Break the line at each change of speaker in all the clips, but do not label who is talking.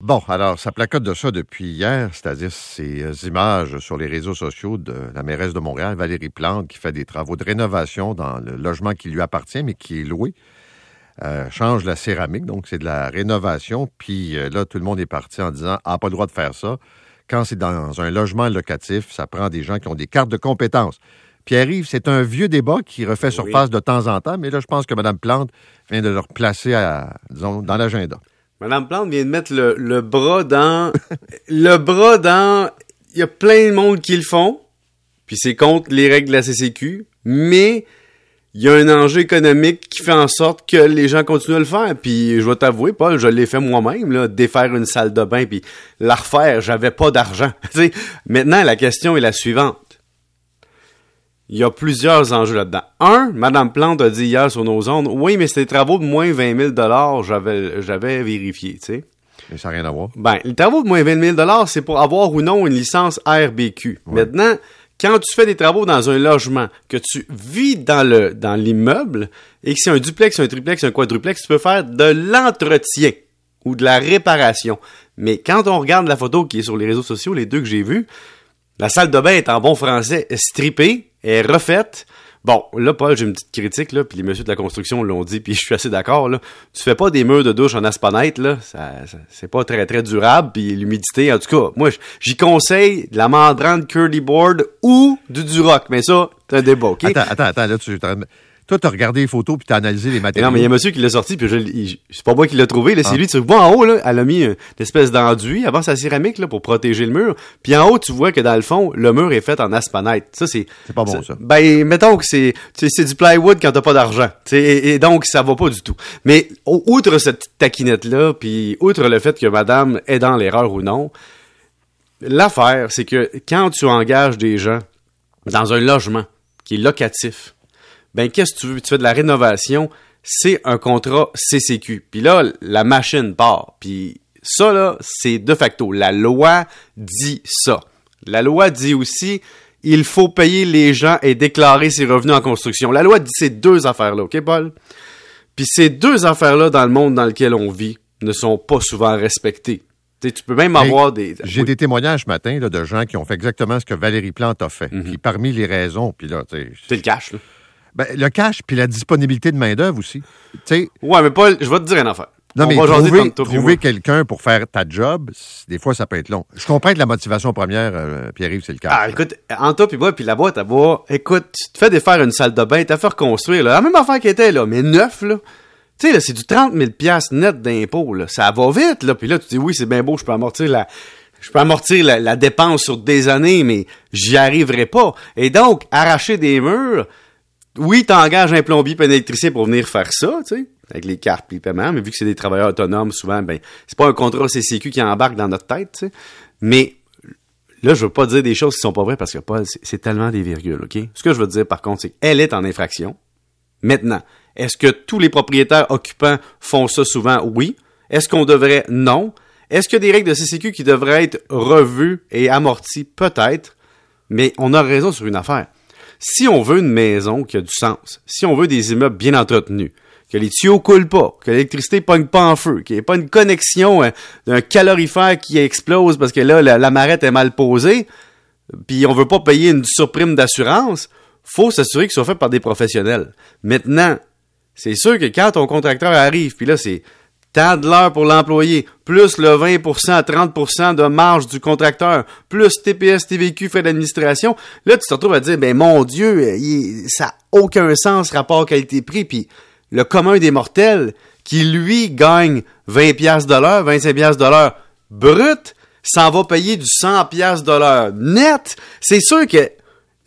Bon, alors, ça placote de ça depuis hier, c'est-à-dire ces euh, images sur les réseaux sociaux de la mairesse de Montréal, Valérie Plante, qui fait des travaux de rénovation dans le logement qui lui appartient, mais qui est loué. Euh, change la céramique, donc c'est de la rénovation. Puis euh, là, tout le monde est parti en disant Ah, pas le droit de faire ça. Quand c'est dans un logement locatif, ça prend des gens qui ont des cartes de compétences. Pierre-Yves, c'est un vieux débat qui refait surface de temps en temps, mais là, je pense que Mme Plante vient de le replacer à, disons, dans l'agenda.
Madame Plante vient de mettre le, le bras dans... le bras dans... Il y a plein de monde qui le font, puis c'est contre les règles de la CCQ, mais il y a un enjeu économique qui fait en sorte que les gens continuent à le faire. Puis je vais t'avouer, Paul, je l'ai fait moi-même, là, défaire une salle de bain, puis la refaire, j'avais pas d'argent. Maintenant, la question est la suivante. Il y a plusieurs enjeux là-dedans. Un, Madame Plante a dit hier sur nos ondes, oui, mais c'était des travaux de moins 20 000 j'avais, j'avais vérifié, tu sais.
Mais ça n'a rien à voir.
Ben, les travaux de moins 20 000 c'est pour avoir ou non une licence RBQ. Maintenant, quand tu fais des travaux dans un logement, que tu vis dans le dans l'immeuble, et que c'est un duplex, un triplex, un quadruplex, tu peux faire de l'entretien ou de la réparation. Mais quand on regarde la photo qui est sur les réseaux sociaux, les deux que j'ai vus, la salle de bain est en bon français strippée, est refaite. Bon, là, Paul, j'ai une petite critique, là, puis les messieurs de la construction l'ont dit, puis je suis assez d'accord, là. Tu fais pas des murs de douche en aspanite, là, ça, c'est pas très, très durable, puis l'humidité, en tout cas, moi, j'y conseille de la membrane curly board ou du Duroc, mais ça, c'est un débat, OK?
Attends, attends, attends, là, tu... Toi, t'as regardé les photos puis t'as analysé les matériaux.
non, mais il y a un monsieur qui l'a sorti puis je, c'est pas moi qui l'a trouvé. Là, c'est ah. lui. Tu vois en haut là, elle a mis une espèce d'enduit avant sa céramique là pour protéger le mur. Puis en haut, tu vois que dans le fond, le mur est fait en aspanite. Ça c'est.
C'est pas bon ça.
Ben mettons que c'est c'est du plywood quand t'as pas d'argent. Et, et donc ça va pas du tout. Mais outre cette taquinette là, puis outre le fait que Madame est dans l'erreur ou non, l'affaire c'est que quand tu engages des gens dans un logement qui est locatif ben qu'est-ce que tu veux? Tu fais de la rénovation, c'est un contrat CCQ. Puis là, la machine part. Puis ça, là, c'est de facto. La loi dit ça. La loi dit aussi, il faut payer les gens et déclarer ses revenus en construction. La loi dit ces deux affaires-là, OK, Paul? Puis ces deux affaires-là, dans le monde dans lequel on vit, ne sont pas souvent respectées. tu peux même avoir des.
J'ai des témoignages ce matin là, de gens qui ont fait exactement ce que Valérie Plante a fait. Mhm. Puis parmi les raisons, puis là, tu
C'est le cash, là.
Ben, le cash puis la disponibilité de main-d'œuvre aussi.
Oui, ouais, mais Paul, je vais te dire une affaire.
Non, mais trouver, trouver quelqu'un pour faire ta job, des fois, ça peut être long. Je comprends que la motivation première, euh, Pierre-Yves, c'est le cas.
Ah, écoute, en toi puis moi, puis la boîte à bois, écoute, tu te fais défaire une salle de bain, t'as fait reconstruire, là. La même affaire qui était, là, mais neuf, là. Tu sais, là, c'est du 30 000 net d'impôts, là. Ça va vite, là. Puis là, tu dis, oui, c'est bien beau, je peux amortir la, je peux amortir la, la dépense sur des années, mais j'y arriverai pas. Et donc, arracher des murs, oui, t'engages un plombier un électricien pour venir faire ça, tu sais, avec les cartes et mais vu que c'est des travailleurs autonomes, souvent, ben, c'est pas un contrat CCQ qui embarque dans notre tête, tu. Mais là, je veux pas dire des choses qui sont pas vraies parce que pas, c'est tellement des virgules, OK? Ce que je veux dire, par contre, c'est qu'elle est en infraction. Maintenant, est-ce que tous les propriétaires occupants font ça souvent? Oui. Est-ce qu'on devrait? Non. Est-ce qu'il y a des règles de CCQ qui devraient être revues et amorties? Peut-être. Mais on a raison sur une affaire si on veut une maison qui a du sens, si on veut des immeubles bien entretenus, que les tuyaux coulent pas, que l'électricité pogne pas en feu, qu'il n'y ait pas une connexion hein, d'un calorifère qui explose parce que là, la, marette est mal posée, puis on veut pas payer une surprime d'assurance, faut s'assurer que soit fait par des professionnels. Maintenant, c'est sûr que quand ton contracteur arrive, puis là, c'est tant de l'heure pour l'employé, plus le 20%, à 30% de marge du contracteur, plus TPS, TVQ, frais d'administration, là, tu te retrouves à dire, ben mon Dieu, ça n'a aucun sens rapport qualité-prix, puis le commun des mortels, qui lui gagne 20 pièces de l'heure, 25 pièces de brut, s'en va payer du 100 pièces de l'heure net. C'est sûr que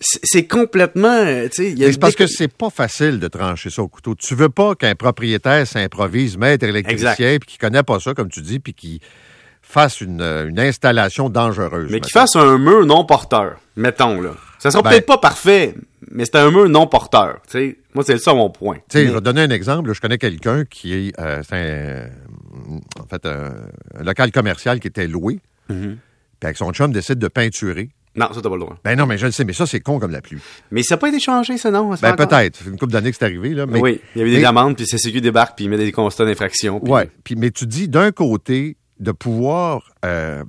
c'est complètement. Euh,
c'est parce que c'est pas facile de trancher ça au couteau. Tu veux pas qu'un propriétaire s'improvise maître électricien puis qui connaît pas ça, comme tu dis, puis qui fasse une, euh, installation dangereuse.
Mais qui fasse un mur non porteur, mettons là. Ça sera ben peut-être pas parfait, mais c'est un mur non porteur. Moi, c'est ça mon point.
Je vais donner un exemple. Je connais quelqu'un qui est, euh, en fait un, local commercial qui était loué. Mm-hmm. Puis avec son chum décide de peinturer
non, ça, t'as pas le droit.
Ben non, mais je le sais, mais ça, c'est con comme la pluie.
Mais ça n'a pas été changé, ça, non?
Ben peut-être. une couple d'années que c'est arrivé, là.
Oui, il y avait des amendes, puis c'est qui débarque, puis il met des constats d'infraction.
Puis... Ouais. Puis, mais tu dis, d'un côté, de pouvoir euh,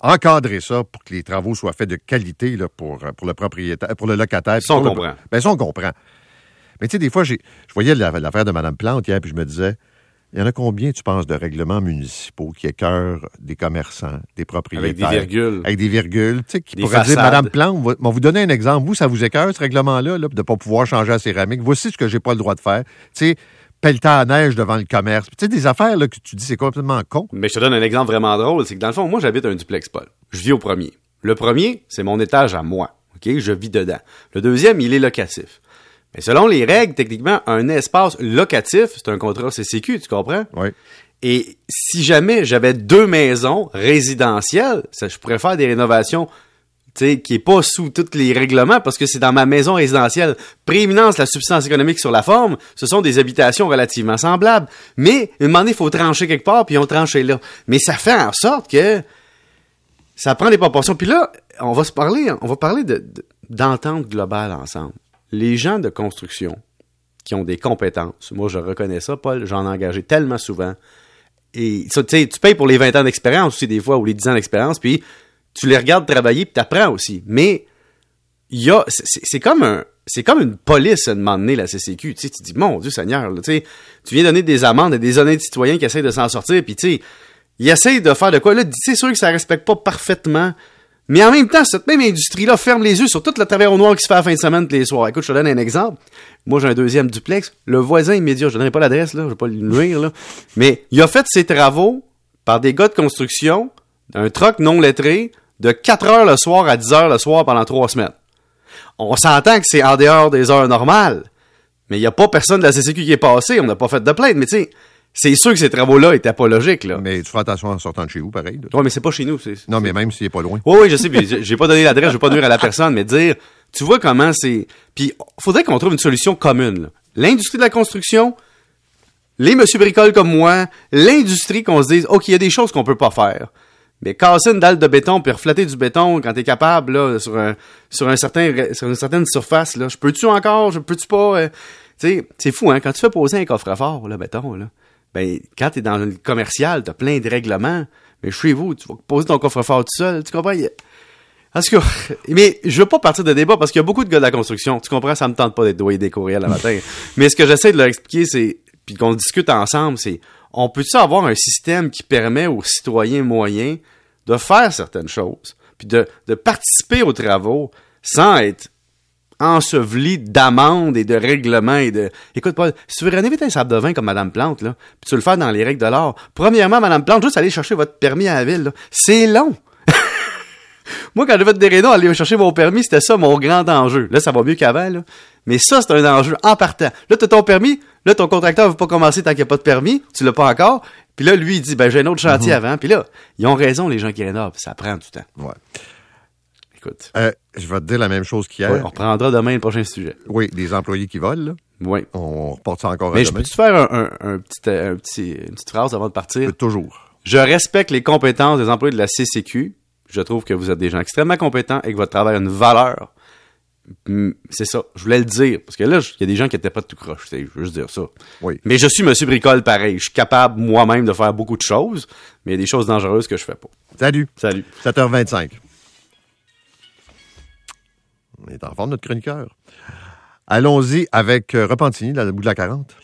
encadrer ça pour que les travaux soient faits de qualité là, pour, pour le propriétaire, pour le locataire.
Ça, on
le-
comprend.
Ben, ça, on comprend. Mais tu sais, des fois, j'ai, je voyais la- l'affaire de Mme Plante hier, puis je me disais, il y en a combien, tu penses, de règlements municipaux qui écœurent des commerçants, des propriétaires?
Avec des virgules.
Avec des virgules, tu sais, qui
Des
pourraient dire. Madame Plante, va, va vous donner un exemple. Vous, ça vous écœure, ce règlement-là, là, de ne pas pouvoir changer la céramique? Voici ce que j'ai pas le droit de faire. Tu sais, pelleter à neige devant le commerce. Tu sais, des affaires, là, que tu dis, c'est complètement con.
Mais je te donne un exemple vraiment drôle, c'est que dans le fond, moi j'habite un duplex, Paul. Je vis au premier. Le premier, c'est mon étage à moi. OK? Je vis dedans. Le deuxième, il est locatif. Mais selon les règles, techniquement, un espace locatif, c'est un contrat CCQ, tu comprends?
Oui.
Et si jamais j'avais deux maisons résidentielles, ça, je pourrais faire des rénovations tu sais, qui est pas sous tous les règlements parce que c'est dans ma maison résidentielle. Prééminence, la substance économique sur la forme, ce sont des habitations relativement semblables. Mais, à un moment donné, il faut trancher quelque part, puis on tranché là. Mais ça fait en sorte que ça prend des proportions. Puis là, on va se parler, on va parler de- de- d'entente globale ensemble. Les gens de construction qui ont des compétences, moi je reconnais ça, Paul, j'en ai engagé tellement souvent. Et ça, tu tu payes pour les 20 ans d'expérience aussi des fois, ou les 10 ans d'expérience, puis tu les regardes travailler, puis t'apprends aussi. Mais y a, c'est- comme un, c'est comme une police à donné, la CCQ. Tu sais, tu dis, mon Dieu Seigneur, tu tu viens donner des amendes à des honnêtes citoyens qui essayent de s'en sortir, puis tu sais, ils essayent de faire de quoi. Là, c'est sûr que ça respecte pas parfaitement. Mais en même temps, cette même industrie-là ferme les yeux sur tout le travail au noir qui se fait à la fin de semaine tous les soirs. Écoute, je te donne un exemple. Moi, j'ai un deuxième duplex. Le voisin immédiat, je ne donnerai pas l'adresse, là, je vais pas lui nuire. Mais il a fait ses travaux par des gars de construction, un troc non lettré, de 4 heures le soir à 10 heures le soir pendant trois semaines. On s'entend que c'est en dehors des heures normales. Mais il n'y a pas personne de la CCQ qui est passé. On n'a pas fait de plainte. Mais tu sais, c'est sûr que ces travaux-là étaient pas logiques, là.
Mais tu fais attention en sortant de chez vous, pareil.
Ouais, mais c'est pas chez nous. c'est-
Non, mais même s'il n'est pas loin.
oui, oui, je sais, puis j'ai- pas donné l'adresse, je vais pas nuire à la personne, mais dire, tu vois comment c'est. Puis faudrait qu'on trouve une solution commune. là. L'industrie de la construction, les monsieur bricoles comme moi, l'industrie qu'on se dise, ok, il y a des choses qu'on peut pas faire. Mais casser une dalle de béton puis reflatter du béton quand t'es capable là sur un sur un certain sur une certaine surface là, je peux-tu encore, je peux-tu pas euh, tu sais, c'est fou hein quand tu fais poser un coffre-fort là, béton là. Ben quand t'es dans le commercial, t'as plein de règlements, mais chez vous, tu vas poser ton coffre-fort tout seul, tu comprends? En tout cas, mais je veux pas partir de débat parce qu'il y a beaucoup de gars de la construction. Tu comprends, ça me tente pas d'être doyer des courriels le matin. mais ce que j'essaie de leur expliquer, c'est, puis qu'on discute ensemble, c'est, on peut-tu avoir un système qui permet aux citoyens moyens de faire certaines choses, puis de, de participer aux travaux sans être enseveli d'amendes et de règlements et de... Écoute, Paul, si tu veux rénover un sable de vin comme Madame Plante, là, puis tu veux le faire dans les règles de l'art, premièrement, Madame Plante, juste aller chercher votre permis à la ville, là, c'est long. Moi, quand j'ai fait des rénaux, aller chercher mon permis, c'était ça mon grand enjeu. Là, ça va mieux qu'avant, là. Mais ça, c'est un enjeu en partant. Là, t'as ton permis, là, ton contracteur veut pas commencer tant qu'il n'y a pas de permis, tu l'as pas encore. Puis là, lui, il dit, ben, j'ai un autre chantier avant. Puis là, ils ont raison, les gens qui rénovent. Ça prend du temps.
Ouais.
Écoute.
Euh, je vais te dire la même chose qu'hier.
Ouais, on reprendra demain le prochain sujet.
Oui, des employés qui volent, là.
Oui.
On reporte ça encore à
Mais je peux-tu faire un, un- un petit, euh, un petit- une petite phrase avant de partir?
Toujours.
Je respecte les compétences des employés de la CCQ. Je trouve que vous êtes des gens extrêmement compétents et que votre travail a une valeur. C'est ça. Je voulais le dire. Parce que là, il y a des gens qui étaient pas tout croche. Je veux juste dire ça.
Oui.
Mais je suis Monsieur Bricole pareil. Je suis capable moi-même de faire beaucoup de choses, mais il y a des choses dangereuses que je fais pas.
Salut.
Salut.
7h25. On est en forme, notre chroniqueur. Allons-y avec euh, Repentigny, dans le bout de la 40.